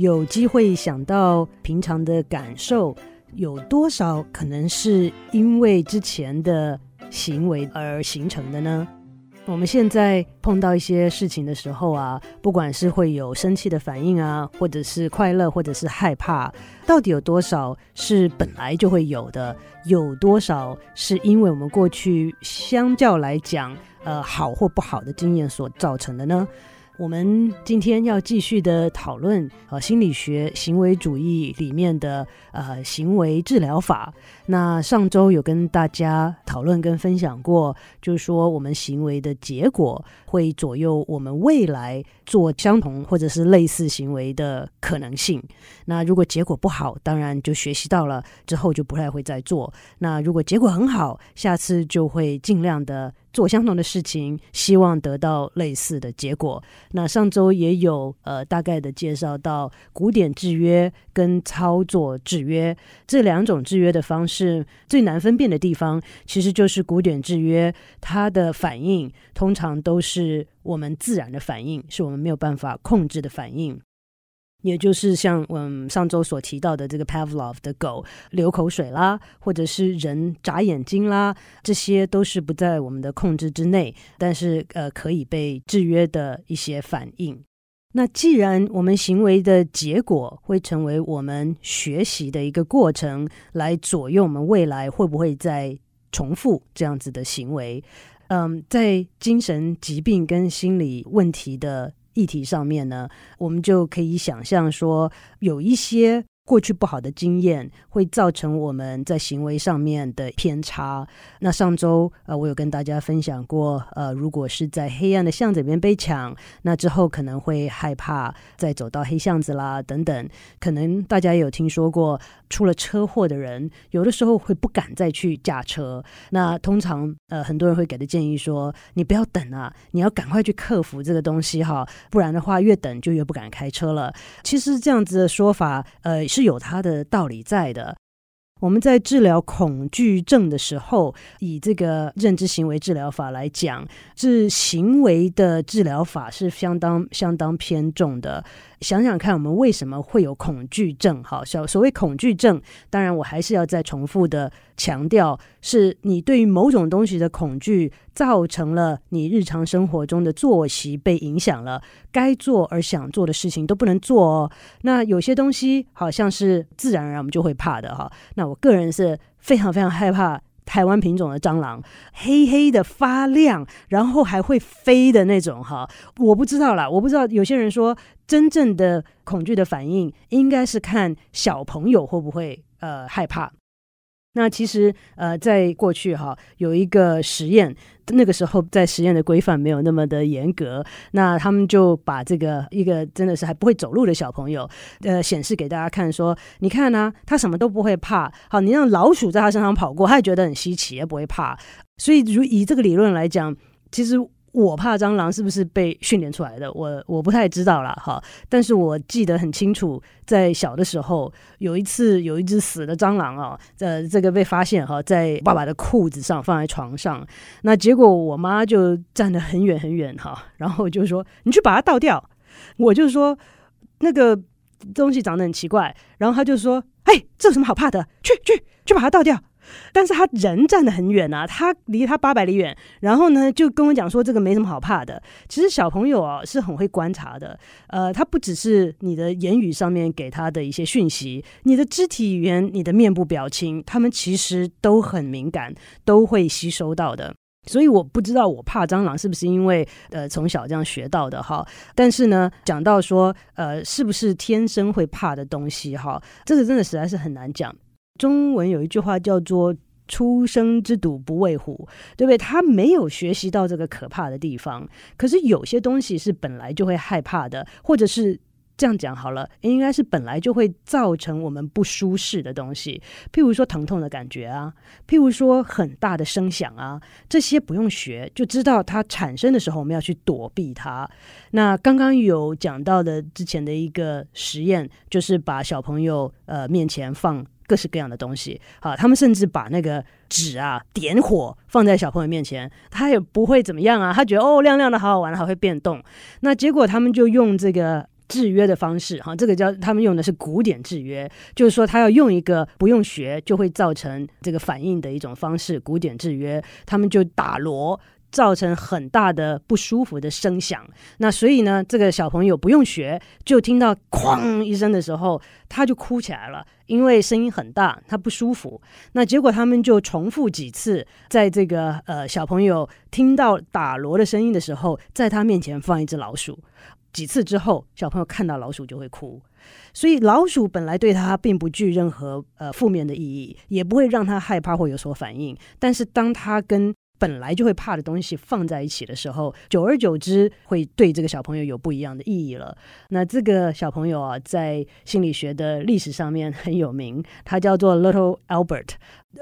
有机会想到平常的感受，有多少可能是因为之前的行为而形成的呢？我们现在碰到一些事情的时候啊，不管是会有生气的反应啊，或者是快乐，或者是害怕，到底有多少是本来就会有的？有多少是因为我们过去相较来讲，呃，好或不好的经验所造成的呢？我们今天要继续的讨论，呃，心理学行为主义里面的呃行为治疗法。那上周有跟大家讨论跟分享过，就是说我们行为的结果会左右我们未来做相同或者是类似行为的可能性。那如果结果不好，当然就学习到了之后就不太会再做。那如果结果很好，下次就会尽量的。做相同的事情，希望得到类似的结果。那上周也有呃大概的介绍到古典制约跟操作制约这两种制约的方式，是最难分辨的地方，其实就是古典制约它的反应通常都是我们自然的反应，是我们没有办法控制的反应。也就是像嗯上周所提到的这个 Pavlov 的狗流口水啦，或者是人眨眼睛啦，这些都是不在我们的控制之内，但是呃可以被制约的一些反应。那既然我们行为的结果会成为我们学习的一个过程，来左右我们未来会不会再重复这样子的行为，嗯，在精神疾病跟心理问题的。议题上面呢，我们就可以想象说，有一些。过去不好的经验会造成我们在行为上面的偏差。那上周呃，我有跟大家分享过，呃，如果是在黑暗的巷子里面被抢，那之后可能会害怕再走到黑巷子啦，等等。可能大家也有听说过，出了车祸的人，有的时候会不敢再去驾车。那通常呃，很多人会给的建议说，你不要等啊，你要赶快去克服这个东西哈，不然的话越等就越不敢开车了。其实这样子的说法，呃，是。是有它的道理在的。我们在治疗恐惧症的时候，以这个认知行为治疗法来讲，是行为的治疗法是相当相当偏重的。想想看，我们为什么会有恐惧症？好，所所谓恐惧症，当然我还是要再重复的强调，是你对于某种东西的恐惧，造成了你日常生活中的作息被影响了，该做而想做的事情都不能做哦。那有些东西好像是自然而然我们就会怕的哈。那我个人是非常非常害怕。台湾品种的蟑螂，黑黑的发亮，然后还会飞的那种哈，我不知道啦，我不知道。有些人说，真正的恐惧的反应应该是看小朋友会不会呃害怕。那其实，呃，在过去哈，有一个实验，那个时候在实验的规范没有那么的严格，那他们就把这个一个真的是还不会走路的小朋友，呃，显示给大家看，说，你看呢，他什么都不会怕，好，你让老鼠在他身上跑过，他也觉得很稀奇，也不会怕，所以如以这个理论来讲，其实。我怕蟑螂是不是被训练出来的？我我不太知道啦。哈。但是我记得很清楚，在小的时候有一次有一只死的蟑螂啊，呃，这个被发现哈，在爸爸的裤子上放在床上，那结果我妈就站得很远很远哈，然后就说：“你去把它倒掉。”我就说：“那个东西长得很奇怪。”然后他就说：“嘿，这有什么好怕的？去去去把它倒掉。”但是他人站得很远啊，他离他八百里远，然后呢就跟我讲说，这个没什么好怕的。其实小朋友啊是很会观察的，呃，他不只是你的言语上面给他的一些讯息，你的肢体语言、你的面部表情，他们其实都很敏感，都会吸收到的。所以我不知道我怕蟑螂是不是因为呃从小这样学到的哈，但是呢讲到说呃是不是天生会怕的东西哈，这个真的实在是很难讲。中文有一句话叫做“初生之犊不畏虎”，对不对？他没有学习到这个可怕的地方，可是有些东西是本来就会害怕的，或者是这样讲好了，应该是本来就会造成我们不舒适的东西，譬如说疼痛的感觉啊，譬如说很大的声响啊，这些不用学就知道它产生的时候，我们要去躲避它。那刚刚有讲到的之前的一个实验，就是把小朋友呃面前放各式各样的东西，好，他们甚至把那个纸啊点火放在小朋友面前，他也不会怎么样啊，他觉得哦亮亮的好好玩，还会变动。那结果他们就用这个。制约的方式，哈，这个叫他们用的是古典制约，就是说他要用一个不用学就会造成这个反应的一种方式，古典制约，他们就打锣，造成很大的不舒服的声响。那所以呢，这个小朋友不用学，就听到哐一声的时候，他就哭起来了，因为声音很大，他不舒服。那结果他们就重复几次，在这个呃小朋友听到打锣的声音的时候，在他面前放一只老鼠。几次之后，小朋友看到老鼠就会哭，所以老鼠本来对他并不具任何呃负面的意义，也不会让他害怕或有所反应。但是当他跟本来就会怕的东西放在一起的时候，久而久之会对这个小朋友有不一样的意义了。那这个小朋友啊，在心理学的历史上面很有名，他叫做 Little Albert。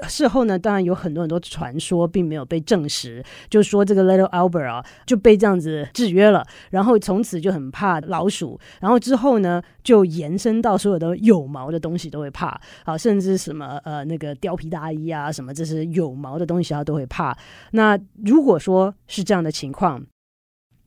事后呢，当然有很多很多传说，并没有被证实。就说这个 Little Albert 啊，就被这样子制约了，然后从此就很怕老鼠。然后之后呢，就延伸到所有的有毛的东西都会怕啊，甚至什么呃那个貂皮大衣啊，什么这是有毛的东西，他都会怕。那如果说是这样的情况，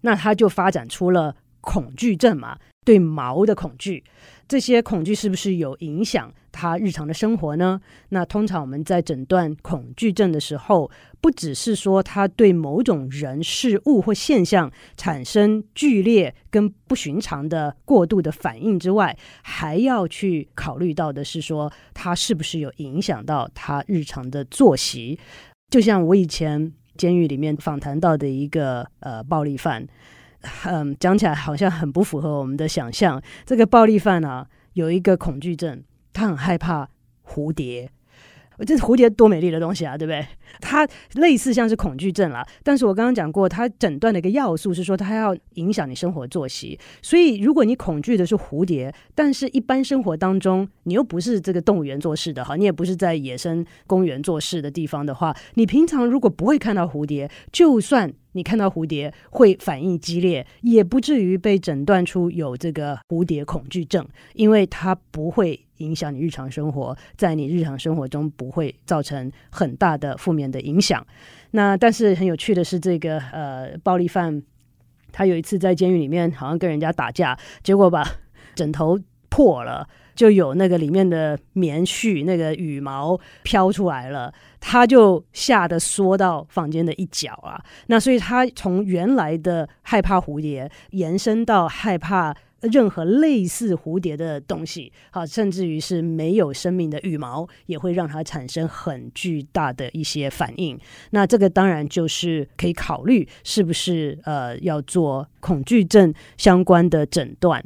那他就发展出了恐惧症嘛，对毛的恐惧。这些恐惧是不是有影响他日常的生活呢？那通常我们在诊断恐惧症的时候，不只是说他对某种人事物或现象产生剧烈跟不寻常的过度的反应之外，还要去考虑到的是说，他是不是有影响到他日常的作息。就像我以前监狱里面访谈到的一个呃暴力犯。嗯，讲起来好像很不符合我们的想象。这个暴力犯啊，有一个恐惧症，他很害怕蝴蝶。这蝴蝶多美丽的东西啊，对不对？它类似像是恐惧症啦，但是我刚刚讲过，它诊断的一个要素是说，它要影响你生活作息。所以，如果你恐惧的是蝴蝶，但是一般生活当中你又不是这个动物园做事的哈，你也不是在野生公园做事的地方的话，你平常如果不会看到蝴蝶，就算你看到蝴蝶会反应激烈，也不至于被诊断出有这个蝴蝶恐惧症，因为它不会。影响你日常生活，在你日常生活中不会造成很大的负面的影响。那但是很有趣的是，这个呃暴力犯，他有一次在监狱里面好像跟人家打架，结果把 枕头破了，就有那个里面的棉絮、那个羽毛飘出来了，他就吓得缩到房间的一角啊。那所以他从原来的害怕蝴蝶，延伸到害怕。任何类似蝴蝶的东西，好，甚至于是没有生命的羽毛，也会让它产生很巨大的一些反应。那这个当然就是可以考虑是不是呃要做恐惧症相关的诊断。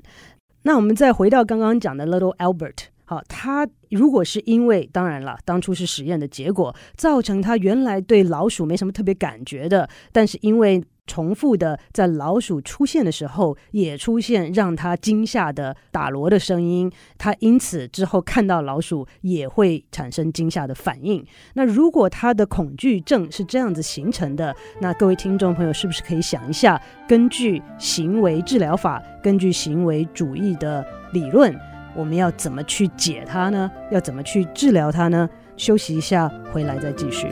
那我们再回到刚刚讲的 Little Albert，好，他如果是因为当然了，当初是实验的结果，造成他原来对老鼠没什么特别感觉的，但是因为重复的在老鼠出现的时候，也出现让他惊吓的打锣的声音，他因此之后看到老鼠也会产生惊吓的反应。那如果他的恐惧症是这样子形成的，那各位听众朋友是不是可以想一下，根据行为治疗法，根据行为主义的理论，我们要怎么去解它呢？要怎么去治疗它呢？休息一下，回来再继续。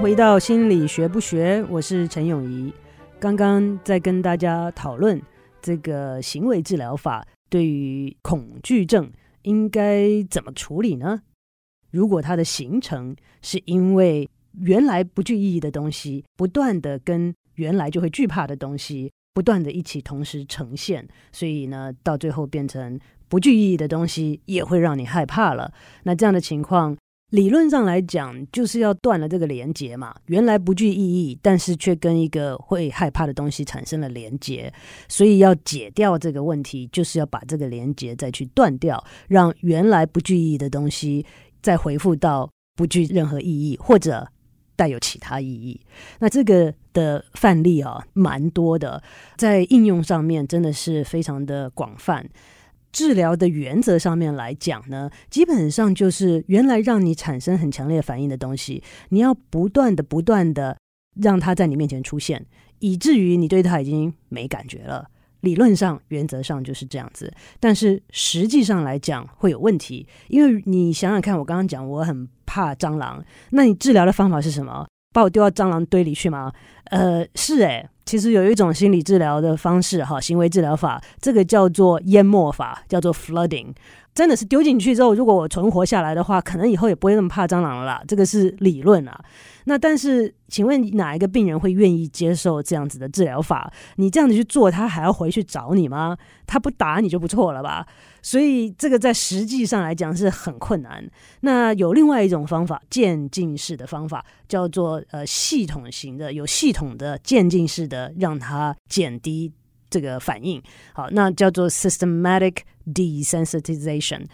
回到心理学不学，我是陈永仪。刚刚在跟大家讨论这个行为治疗法对于恐惧症应该怎么处理呢？如果它的形成是因为原来不具意义的东西不断的跟原来就会惧怕的东西不断的一起同时呈现，所以呢，到最后变成不具意义的东西也会让你害怕了。那这样的情况。理论上来讲，就是要断了这个连接嘛。原来不具意义，但是却跟一个会害怕的东西产生了连结，所以要解掉这个问题，就是要把这个连接再去断掉，让原来不具意义的东西再回复到不具任何意义，或者带有其他意义。那这个的范例啊，蛮多的，在应用上面真的是非常的广泛。治疗的原则上面来讲呢，基本上就是原来让你产生很强烈反应的东西，你要不断的、不断的让它在你面前出现，以至于你对它已经没感觉了。理论上、原则上就是这样子，但是实际上来讲会有问题，因为你想想看，我刚刚讲我很怕蟑螂，那你治疗的方法是什么？把我丢到蟑螂堆里去吗？呃，是诶。其实有一种心理治疗的方式，哈，行为治疗法，这个叫做淹没法，叫做 flooding。真的是丢进去之后，如果我存活下来的话，可能以后也不会那么怕蟑螂了啦。这个是理论啊。那但是，请问哪一个病人会愿意接受这样子的治疗法？你这样子去做，他还要回去找你吗？他不打你就不错了吧？所以这个在实际上来讲是很困难。那有另外一种方法，渐进式的方法，叫做呃系统型的，有系统的渐进式的，让它减低。这个反应好，那叫做 systematic desensitization，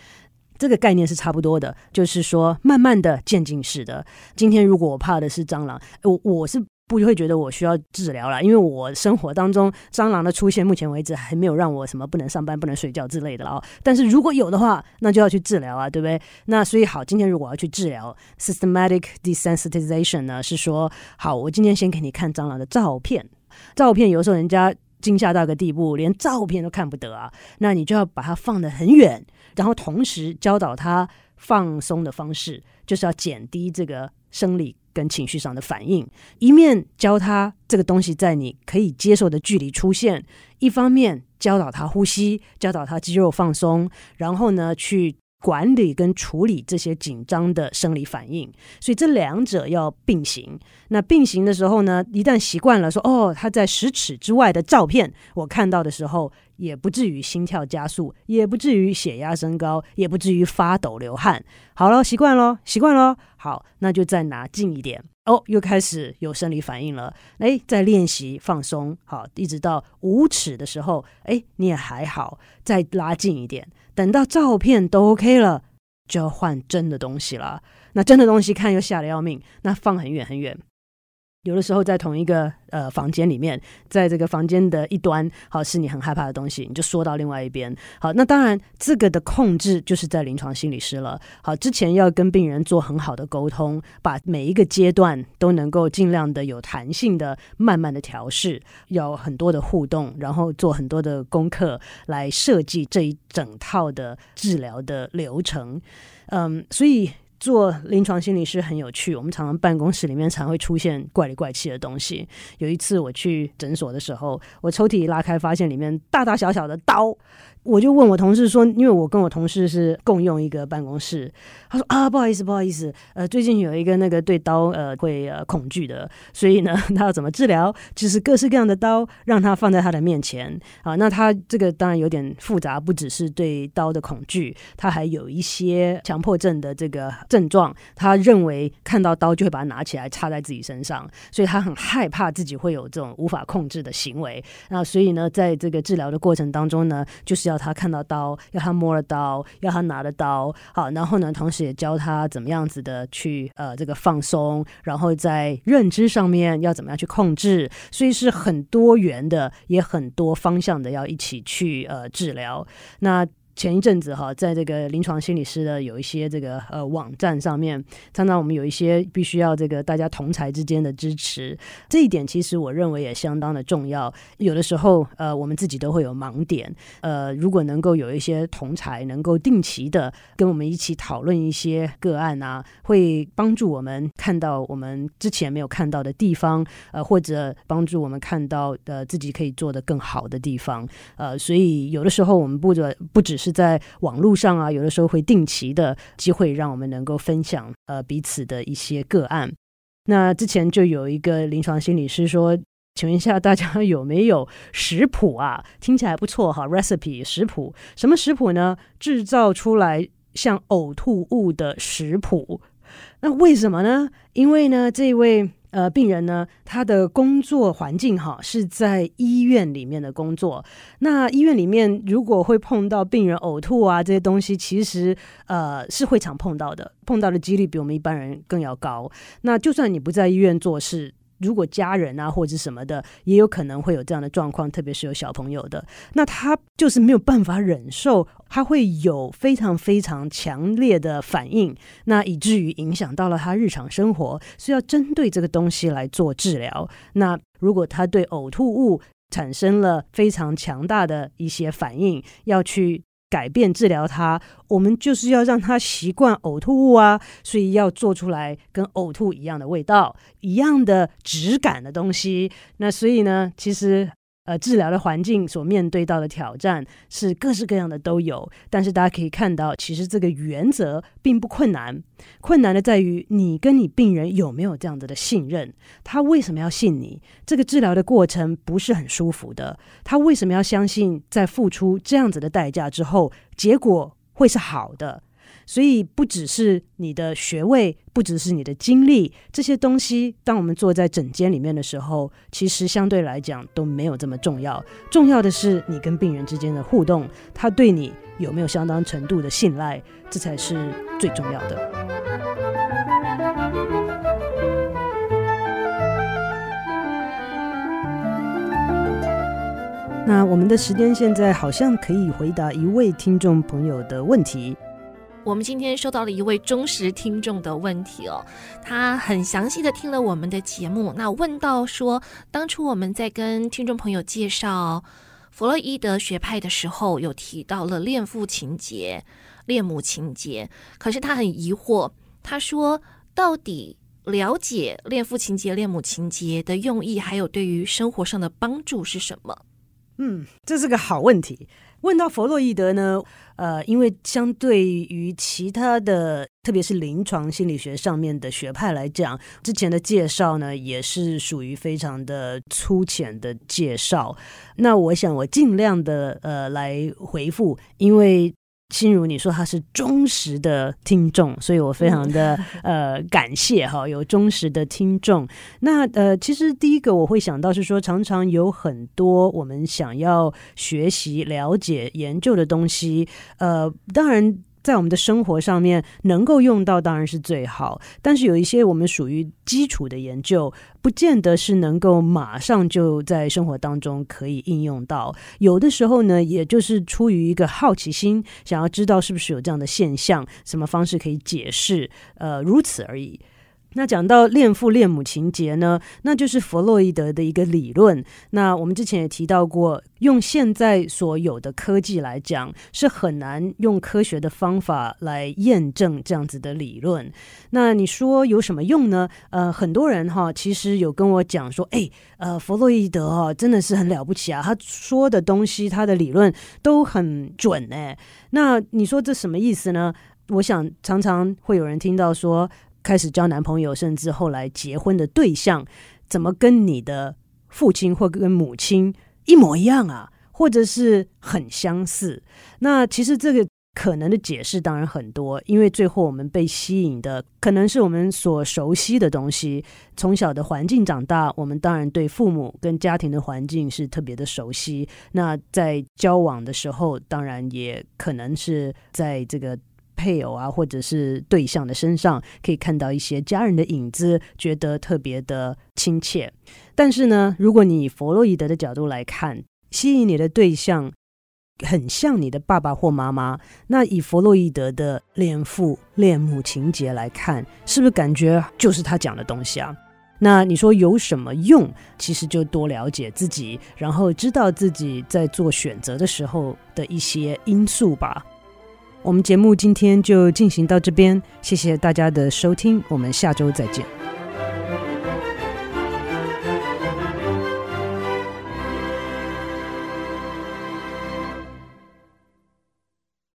这个概念是差不多的，就是说慢慢的渐进式的。今天如果我怕的是蟑螂，我我是不会觉得我需要治疗了，因为我生活当中蟑螂的出现，目前为止还没有让我什么不能上班、不能睡觉之类的了。但是如果有的话，那就要去治疗啊，对不对？那所以好，今天如果要去治疗 systematic desensitization 呢，是说好，我今天先给你看蟑螂的照片，照片有时候人家。惊吓到一个地步，连照片都看不得啊！那你就要把它放得很远，然后同时教导他放松的方式，就是要减低这个生理跟情绪上的反应。一面教他这个东西在你可以接受的距离出现，一方面教导他呼吸，教导他肌肉放松，然后呢去。管理跟处理这些紧张的生理反应，所以这两者要并行。那并行的时候呢，一旦习惯了说，哦，他在十尺之外的照片，我看到的时候，也不至于心跳加速，也不至于血压升高，也不至于发抖流汗。好了，习惯了，习惯了。好，那就再拿近一点。哦，又开始有生理反应了。哎，再练习放松。好，一直到五尺的时候，哎，你也还好，再拉近一点。等到照片都 OK 了，就要换真的东西了。那真的东西看又吓得要命，那放很远很远。有的时候在同一个呃房间里面，在这个房间的一端，好，是你很害怕的东西，你就缩到另外一边。好，那当然这个的控制就是在临床心理师了。好，之前要跟病人做很好的沟通，把每一个阶段都能够尽量的有弹性的、慢慢的调试，要很多的互动，然后做很多的功课来设计这一整套的治疗的流程。嗯，所以。做临床心理师很有趣，我们常常办公室里面常会出现怪里怪气的东西。有一次我去诊所的时候，我抽屉一拉开，发现里面大大小小的刀。我就问我同事说，因为我跟我同事是共用一个办公室，他说啊，不好意思，不好意思，呃，最近有一个那个对刀呃会呃恐惧的，所以呢，他要怎么治疗？就是各式各样的刀让他放在他的面前啊。那他这个当然有点复杂，不只是对刀的恐惧，他还有一些强迫症的这个症状。他认为看到刀就会把它拿起来插在自己身上，所以他很害怕自己会有这种无法控制的行为。那所以呢，在这个治疗的过程当中呢，就是要。他看到刀，要他摸了刀，要他拿了刀，好，然后呢，同时也教他怎么样子的去呃这个放松，然后在认知上面要怎么样去控制，所以是很多元的，也很多方向的，要一起去呃治疗。那。前一阵子哈，在这个临床心理师的有一些这个呃网站上面，常常我们有一些必须要这个大家同才之间的支持，这一点其实我认为也相当的重要。有的时候呃，我们自己都会有盲点，呃，如果能够有一些同才能够定期的跟我们一起讨论一些个案啊，会帮助我们看到我们之前没有看到的地方，呃，或者帮助我们看到呃自己可以做的更好的地方，呃，所以有的时候我们不只不只是。是在网络上啊，有的时候会定期的机会，让我们能够分享呃彼此的一些个案。那之前就有一个临床心理师说：“请问一下大家有没有食谱啊？听起来不错哈，recipe 食谱，什么食谱呢？制造出来像呕吐物的食谱。”那为什么呢？因为呢，这位。呃，病人呢，他的工作环境哈是在医院里面的工作。那医院里面如果会碰到病人呕吐啊这些东西，其实呃是会常碰到的，碰到的几率比我们一般人更要高。那就算你不在医院做事。如果家人啊或者什么的，也有可能会有这样的状况，特别是有小朋友的，那他就是没有办法忍受，他会有非常非常强烈的反应，那以至于影响到了他日常生活，所以要针对这个东西来做治疗。那如果他对呕吐物产生了非常强大的一些反应，要去。改变治疗它，我们就是要让它习惯呕吐物啊，所以要做出来跟呕吐一样的味道、一样的质感的东西。那所以呢，其实。呃，治疗的环境所面对到的挑战是各式各样的都有，但是大家可以看到，其实这个原则并不困难，困难的在于你跟你病人有没有这样子的信任。他为什么要信你？这个治疗的过程不是很舒服的，他为什么要相信在付出这样子的代价之后，结果会是好的？所以不只是你的学位，不只是你的经历，这些东西，当我们坐在诊间里面的时候，其实相对来讲都没有这么重要。重要的是你跟病人之间的互动，他对你有没有相当程度的信赖，这才是最重要的。那我们的时间现在好像可以回答一位听众朋友的问题。我们今天收到了一位忠实听众的问题哦，他很详细的听了我们的节目，那问到说，当初我们在跟听众朋友介绍弗洛伊德学派的时候，有提到了恋父情结、恋母情结，可是他很疑惑，他说，到底了解恋父情结、恋母情结的用意，还有对于生活上的帮助是什么？嗯，这是个好问题。问到弗洛伊德呢，呃，因为相对于其他的，特别是临床心理学上面的学派来讲，之前的介绍呢，也是属于非常的粗浅的介绍。那我想我尽量的呃来回复，因为。心如你说他是忠实的听众，所以我非常的呃感谢哈，有忠实的听众。那呃，其实第一个我会想到是说，常常有很多我们想要学习、了解、研究的东西，呃，当然。在我们的生活上面能够用到当然是最好，但是有一些我们属于基础的研究，不见得是能够马上就在生活当中可以应用到。有的时候呢，也就是出于一个好奇心，想要知道是不是有这样的现象，什么方式可以解释，呃，如此而已。那讲到恋父恋母情结呢，那就是弗洛伊德的一个理论。那我们之前也提到过，用现在所有的科技来讲，是很难用科学的方法来验证这样子的理论。那你说有什么用呢？呃，很多人哈，其实有跟我讲说，诶，呃，弗洛伊德哈真的是很了不起啊，他说的东西，他的理论都很准哎。那你说这什么意思呢？我想常常会有人听到说。开始交男朋友，甚至后来结婚的对象，怎么跟你的父亲或跟母亲一模一样啊？或者是很相似？那其实这个可能的解释当然很多，因为最后我们被吸引的可能是我们所熟悉的东西。从小的环境长大，我们当然对父母跟家庭的环境是特别的熟悉。那在交往的时候，当然也可能是在这个。配偶啊，或者是对象的身上，可以看到一些家人的影子，觉得特别的亲切。但是呢，如果你以弗洛伊德的角度来看，吸引你的对象很像你的爸爸或妈妈，那以弗洛伊德的恋父恋母情节来看，是不是感觉就是他讲的东西啊？那你说有什么用？其实就多了解自己，然后知道自己在做选择的时候的一些因素吧。我们节目今天就进行到这边，谢谢大家的收听，我们下周再见。